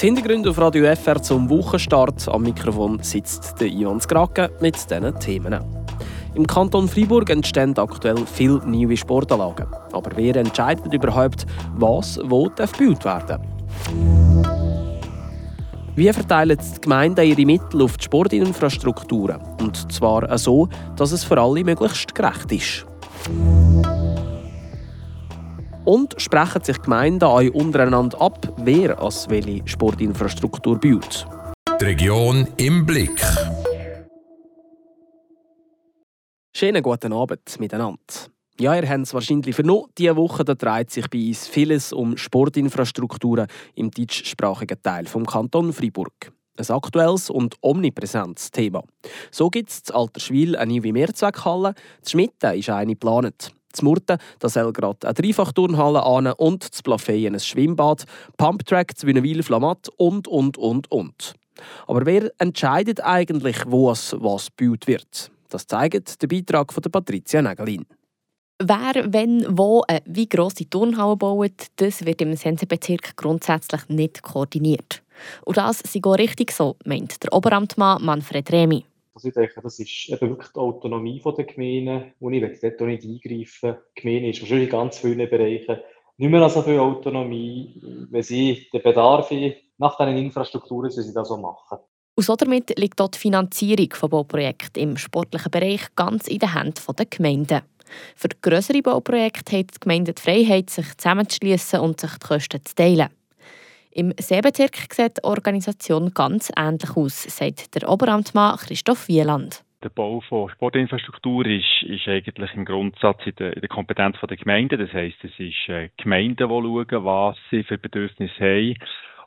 Die Hintergründe auf Radio FR zum Wochenstart. Am Mikrofon sitzt der Ivan Skrake mit diesen Themen. Im Kanton Freiburg entstehen aktuell viele neue Sportanlagen. Aber wer entscheidet überhaupt, was wo gebaut werden Wie verteilen die Gemeinden ihre Mittel auf die Sportinfrastrukturen? Und zwar so, dass es für alle möglichst gerecht ist. Und sprechen sich Gemeinden auch untereinander ab, wer als welche Sportinfrastruktur baut. Die Region im Blick. Schönen guten Abend miteinander. Ja, ihr habt es wahrscheinlich vernommen. Diese Woche da dreht sich bei uns vieles um Sportinfrastrukturen im deutschsprachigen Teil vom Kanton Freiburg. Ein aktuelles und omnipräsentes Thema. So gibt es in Alterswil eine neue Mehrzweckhalle, die Schmitten ist eine geplant. Zu Murten da soll gerade eine Dreifachturnhalle an und zu Plafeyen ein Schwimmbad, Pumptrack zu Wünnewil Flamatt und, und, und, und. Aber wer entscheidet eigentlich, wo es was gebaut wird? Das zeigt der Beitrag von Patricia Nägelin. Wer, wenn, wo, äh, wie gross die Turnhalle baut, das wird im Sensebezirk grundsätzlich nicht koordiniert. Und das ist auch richtig so, meint der Oberamtmann Manfred Remi. Also ich denke, das ist eben wirklich die Autonomie der Gemeinden, und ich will dort auch nicht eingreifen. Die Gemeinde ist wahrscheinlich in ganz vielen Bereichen nicht mehr so viel Autonomie, wenn sie den Bedarf nach diesen Infrastrukturen, sie das so machen. Und so damit liegt dort die Finanzierung von Bauprojekten im sportlichen Bereich ganz in den Händen der Gemeinden. Für grössere Bauprojekte hat die Gemeinde die Freiheit, sich zusammenzuschließen und sich die Kosten zu teilen. Im Seebezirk sieht die Organisation ganz ähnlich aus, sagt der Oberamtmann Christoph Wieland. Der Bau von Sportinfrastruktur ist, ist eigentlich im Grundsatz in der, in der Kompetenz der Gemeinden. Das heisst, es ist äh, Gemeinden, die schauen, was sie für Bedürfnisse haben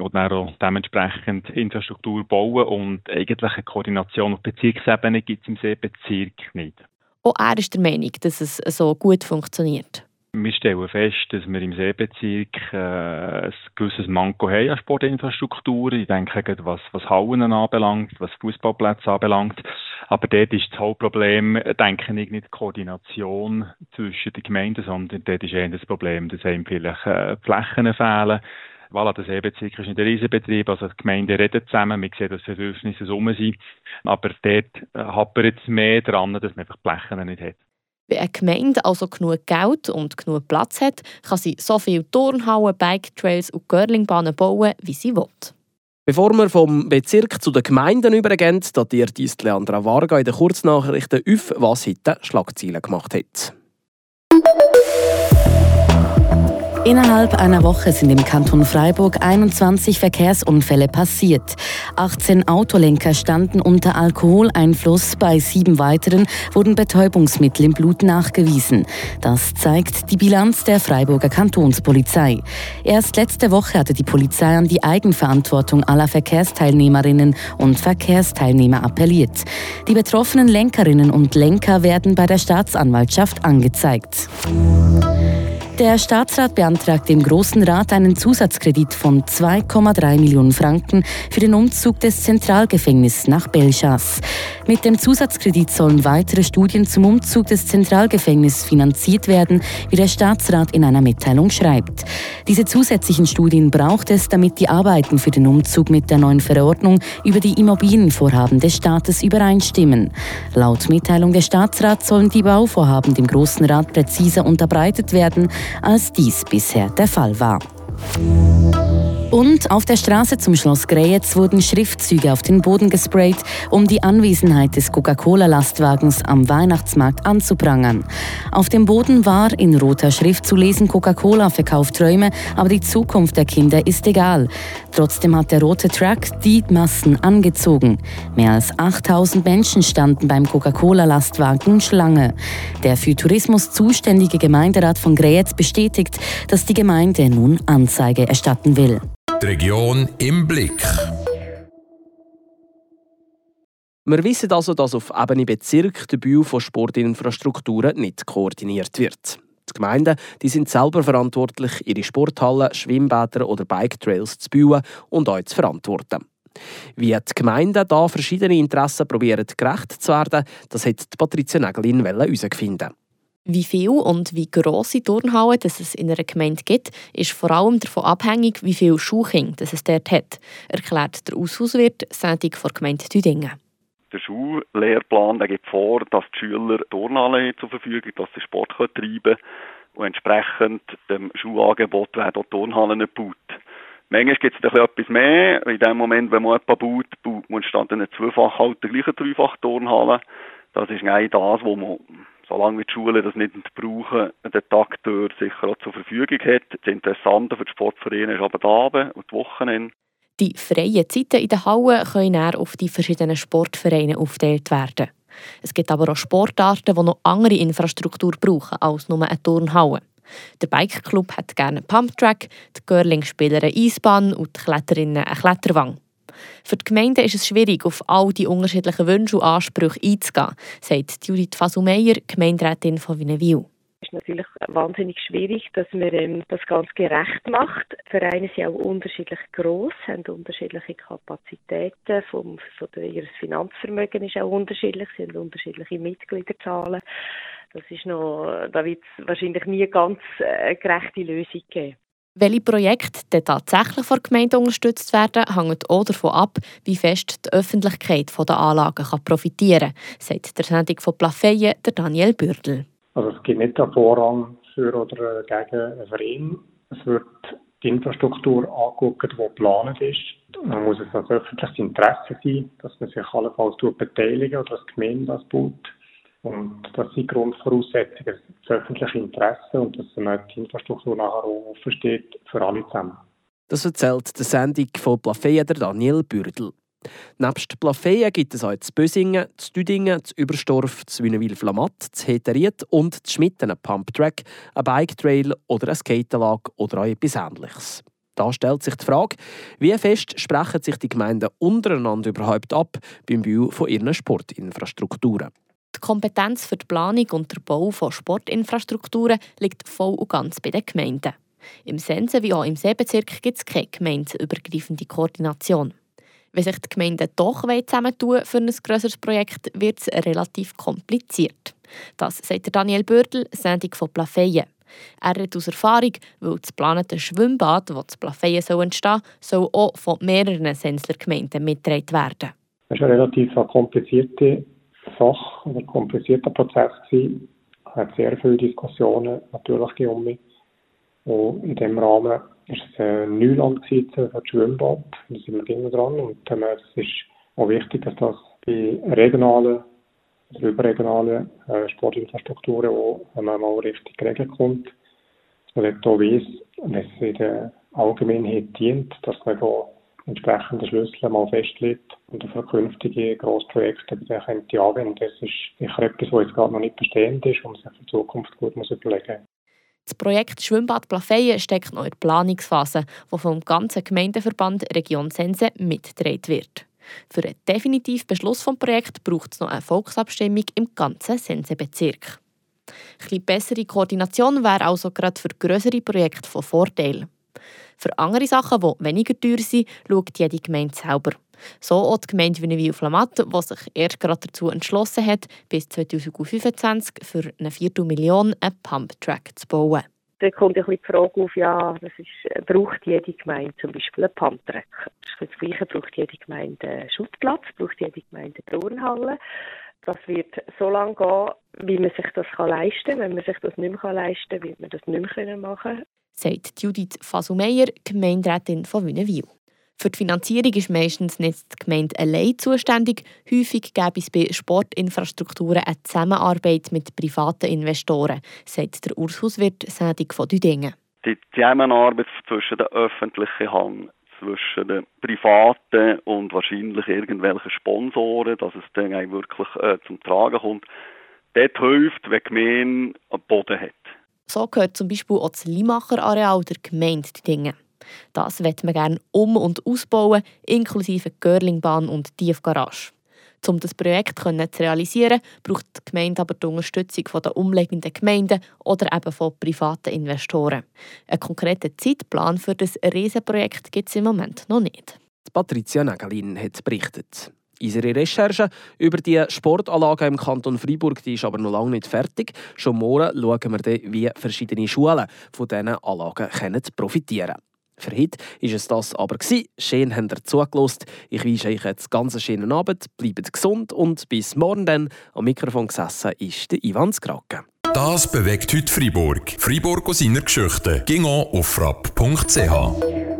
und dann auch dementsprechend Infrastruktur bauen und eigentlich eine Koordination auf Bezirksebene gibt es im Seebezirk nicht. Auch er ist der Meinung, dass es so gut funktioniert. Wir stellen fest, dass wir im Seebezirk äh, ein gewisses Manko haben an Sportinfrastruktur. Ich denke, was, was Hauen anbelangt, was Fußballplätze anbelangt. Aber dort ist das Hauptproblem, denke ich, nicht die Koordination zwischen den Gemeinden, sondern dort ist eher das Problem, dass einem vielleicht äh, Flächen fehlen. Voilà, der Seebezirk ist nicht ein Riesenbetrieb, also die Gemeinden reden zusammen, man sieht, dass Bedürfnisse rum sind. Aber dort äh, hapert es mehr daran, dass man einfach die Flächen nicht hat. Wenn eine Gemeinde also genug Geld und genug Platz hat, kann sie so viele Turnhallen, Bike-Trails und Curlingbahnen bauen, wie sie will. Bevor wir vom Bezirk zu den Gemeinden übergehen, datiert uns Leandra Varga in den Kurznachrichten auf, was heute Schlagzeilen gemacht hat. Innerhalb einer Woche sind im Kanton Freiburg 21 Verkehrsunfälle passiert. 18 Autolenker standen unter Alkoholeinfluss, bei sieben weiteren wurden Betäubungsmittel im Blut nachgewiesen. Das zeigt die Bilanz der Freiburger Kantonspolizei. Erst letzte Woche hatte die Polizei an die Eigenverantwortung aller Verkehrsteilnehmerinnen und Verkehrsteilnehmer appelliert. Die betroffenen Lenkerinnen und Lenker werden bei der Staatsanwaltschaft angezeigt. Der Staatsrat beantragt dem Großen Rat einen Zusatzkredit von 2,3 Millionen Franken für den Umzug des Zentralgefängnisses nach Belchas. Mit dem Zusatzkredit sollen weitere Studien zum Umzug des Zentralgefängnisses finanziert werden, wie der Staatsrat in einer Mitteilung schreibt. Diese zusätzlichen Studien braucht es, damit die Arbeiten für den Umzug mit der neuen Verordnung über die Immobilienvorhaben des Staates übereinstimmen. Laut Mitteilung des Staatsrats sollen die Bauvorhaben dem Großen Rat präziser unterbreitet werden, als dies bisher der Fall war. Und auf der Straße zum Schloss Greyetz wurden Schriftzüge auf den Boden gesprayt, um die Anwesenheit des Coca-Cola-Lastwagens am Weihnachtsmarkt anzuprangern. Auf dem Boden war in roter Schrift zu lesen, Coca-Cola verkauft Träume, aber die Zukunft der Kinder ist egal. Trotzdem hat der rote Truck die Massen angezogen. Mehr als 8000 Menschen standen beim Coca-Cola-Lastwagen Schlange. Der für Tourismus zuständige Gemeinderat von Greyetz bestätigt, dass die Gemeinde nun Anzeige erstatten will. Die Region im Blick. Wir wissen also, dass auf Ebene Bezirk der Bau von Sportinfrastrukturen nicht koordiniert wird. Die Gemeinden die sind selber verantwortlich, ihre Sporthallen, Schwimmbäder oder Bike-Trails zu bauen und auch zu verantworten. Wie die Gemeinden da verschiedene Interessen probieren gerecht zu werden, das hat Patricia Nägelin herausfinden Wie viel und wie grosse Turnhallen es in einer Gemeinde gibt, ist vor allem davon abhängig, wie viele Schulkinder es dort hat, erklärt der Aushauswirt Sendung der Gemeinde Tüdingen. Der Schullehrplan der gibt vor, dass die Schüler Turnhallen zur Verfügung haben, dass sie Sport treiben können und entsprechend dem Schulangebot werden auch Turnhallen gebaut. Manchmal gibt es etwas mehr. In dem Moment, wenn man jemanden baut, baut man statt einer zweifach halt die gleiche dreifach Turnhalle. Das ist eigentlich das, wo man solange die Schulen das nicht brauchen, den Tag durch sicher auch zur Verfügung hat. Das Interessante für die Sportvereine ist aber die Abend und die Wochenende. Die freien Zeiten in den Hallen können dann auf die verschiedenen Sportvereine aufgeteilt werden. Es gibt aber auch Sportarten, die noch andere Infrastruktur brauchen als nur eine Turnhalle. Der Bike-Club hat gerne einen Pumptrack, die Girling-Spieler eine Eisbahn und die Kletterinnen eine Kletterwang. Für die Gemeinde ist es schwierig, auf all die unterschiedlichen Wünsche und Ansprüche einzugehen, sagt Judith Fasumeyer, Gemeinderätin von Winnewil. Es ist natürlich wahnsinnig schwierig, dass man ähm, das ganz gerecht macht. Die Vereine sind auch unterschiedlich groß, haben unterschiedliche Kapazitäten, vom, von der, ihr Finanzvermögen ist auch unterschiedlich, sie haben unterschiedliche Mitgliederzahlen. Das ist noch, da wird es wahrscheinlich nie ganz äh, gerechte Lösung geben. Welche Projekte tatsächlich von der Gemeinde unterstützt werden, hängt auch davon ab, wie fest die Öffentlichkeit von den Anlagen kann profitieren kann, sagt der Sendung von Plafeyen der Daniel Bürdel. Also es gibt nicht einen Vorrang für oder gegen einen Verein. Es wird die Infrastruktur angucken, die geplant ist. Man muss es als öffentliches Interesse sein, dass man sich allenfalls beteiligen oder die Gemeinde das baut. Und das sind Grundvoraussetzungen, das öffentliche Interesse und dass die Infrastruktur nachher auch offen steht für alle zusammen. Das erzählt die Sendung von Plafeyen der Daniel Bürdel. Nebst Plafeyen gibt es auch zu Bösingen, zu Düdingen, zu Überstorf, zu Wünnewil-Flamatt, zu Heteriet und zu Schmitten einen Pumptrack, ein Bike-Trail oder ein Skateanlag oder auch etwas Ähnliches. Da stellt sich die Frage, wie fest sprechen sich die Gemeinden untereinander überhaupt ab beim Bau von ihren Sportinfrastrukturen. Die Kompetenz für die Planung und den Bau von Sportinfrastrukturen liegt voll und ganz bei den Gemeinden. Im Sense wie auch im Seebezirk gibt es keine gemeindeübergreifende Koordination. Wenn sich die Gemeinden doch zusammentun für ein grösseres Projekt, wird es relativ kompliziert. Das sagt Daniel Bördl, Sendung von Plafeyen. Er hat aus Erfahrung, weil das geplante Schwimmbad, das zu Plafeyen soll entstehen soll, auch von mehreren Sensler Gemeinden mitgetragen werden. Das ist eine relativ komplizierte Sache, ein komplizierter Prozess gewesen. Es hat sehr viele Diskussionen natürlich gegeben. Und in diesem Rahmen ist es ein Neuland für das Schwimmbad. Da sind wir immer dran. Und ähm, es ist auch wichtig, dass das bei regionalen oder überregionalen äh, Sportinfrastrukturen auch mal richtig geregelt kommt. Dass man dort auch weiss, wenn es in der Allgemeinheit dient, dass man da entsprechende Schlüssel mal festlegt und für künftige Grossprojekte dann könnte anwenden. Das ist sicher etwas, was jetzt gerade noch nicht bestehend ist und man sich für die Zukunft gut muss überlegen muss. Das Projekt Schwimmbad Plafeyen steckt noch in der Planungsphase, wo vom ganzen Gemeindeverband Region Sense mitgetragen wird. Für einen definitiven Beschluss des Projekts braucht es noch eine Volksabstimmung im ganzen Sense-Bezirk. Eine bessere Koordination wäre also gerade für größere Projekte von Vorteil. Für andere Sachen, die weniger teuer sind, schaut jede Gemeinde selber. So auch die Gemeinde Wünnewil-Flamatt, die sich erst gerade dazu entschlossen hat, bis 2025 für eine Viertelmillion einen Pumptrack zu bauen. Da kommt ein die Frage auf, ja, das ist, braucht jede Gemeinde zum Beispiel einen Pumptrack? Das, Gleiche braucht jede Gemeinde einen Schuttplatz, braucht jede Gemeinde eine Turnhalle. Das wird so lange gehen, wie man sich das leisten kann. Wenn man sich das nicht mehr leisten kann, wird man das nicht mehr machen können sagt Judith Fasumeyer, Gemeinderätin von Wünnewil. Für die Finanzierung ist meistens nicht die Gemeinde allein zuständig. Häufig gäbe es bei Sportinfrastrukturen eine Zusammenarbeit mit privaten Investoren, sagt der Urshuswirt Sädig von Düdingen. Die Zusammenarbeit zwischen der öffentlichen Hand, zwischen den privaten und wahrscheinlich irgendwelchen Sponsoren, dass es dann wirklich äh, zum Tragen kommt, dort hilft, wenn die Gemeinde einen Boden hat. So gehört zum Beispiel auch das Limacher-Areal der Gemeinde Dingen. Das wird man gerne um- und ausbauen, inklusive Görlingbahn und Tiefgarage. Um das Projekt zu realisieren, braucht die Gemeinde aber die Unterstützung der umliegenden Gemeinden oder eben von privaten Investoren. Einen konkreten Zeitplan für das Riesenprojekt gibt es im Moment noch nicht. Patricia Nagelin hat berichtet. Unsere Recherche über die Sportanlagen im Kanton Freiburg die ist aber noch lange nicht fertig. Schon morgen schauen wir dann, wie verschiedene Schulen von diesen Anlagen profitieren können. Für heute war es das aber. Schön habt ihr zugelassen. Ich wünsche euch jetzt ganz schönen Abend, bleibt gesund und bis morgen dann. Am Mikrofon gesessen ist der Ivan Skrake. Das bewegt heute Freiburg. Freiburg aus seiner Geschichte. Ging auf frapp.ch.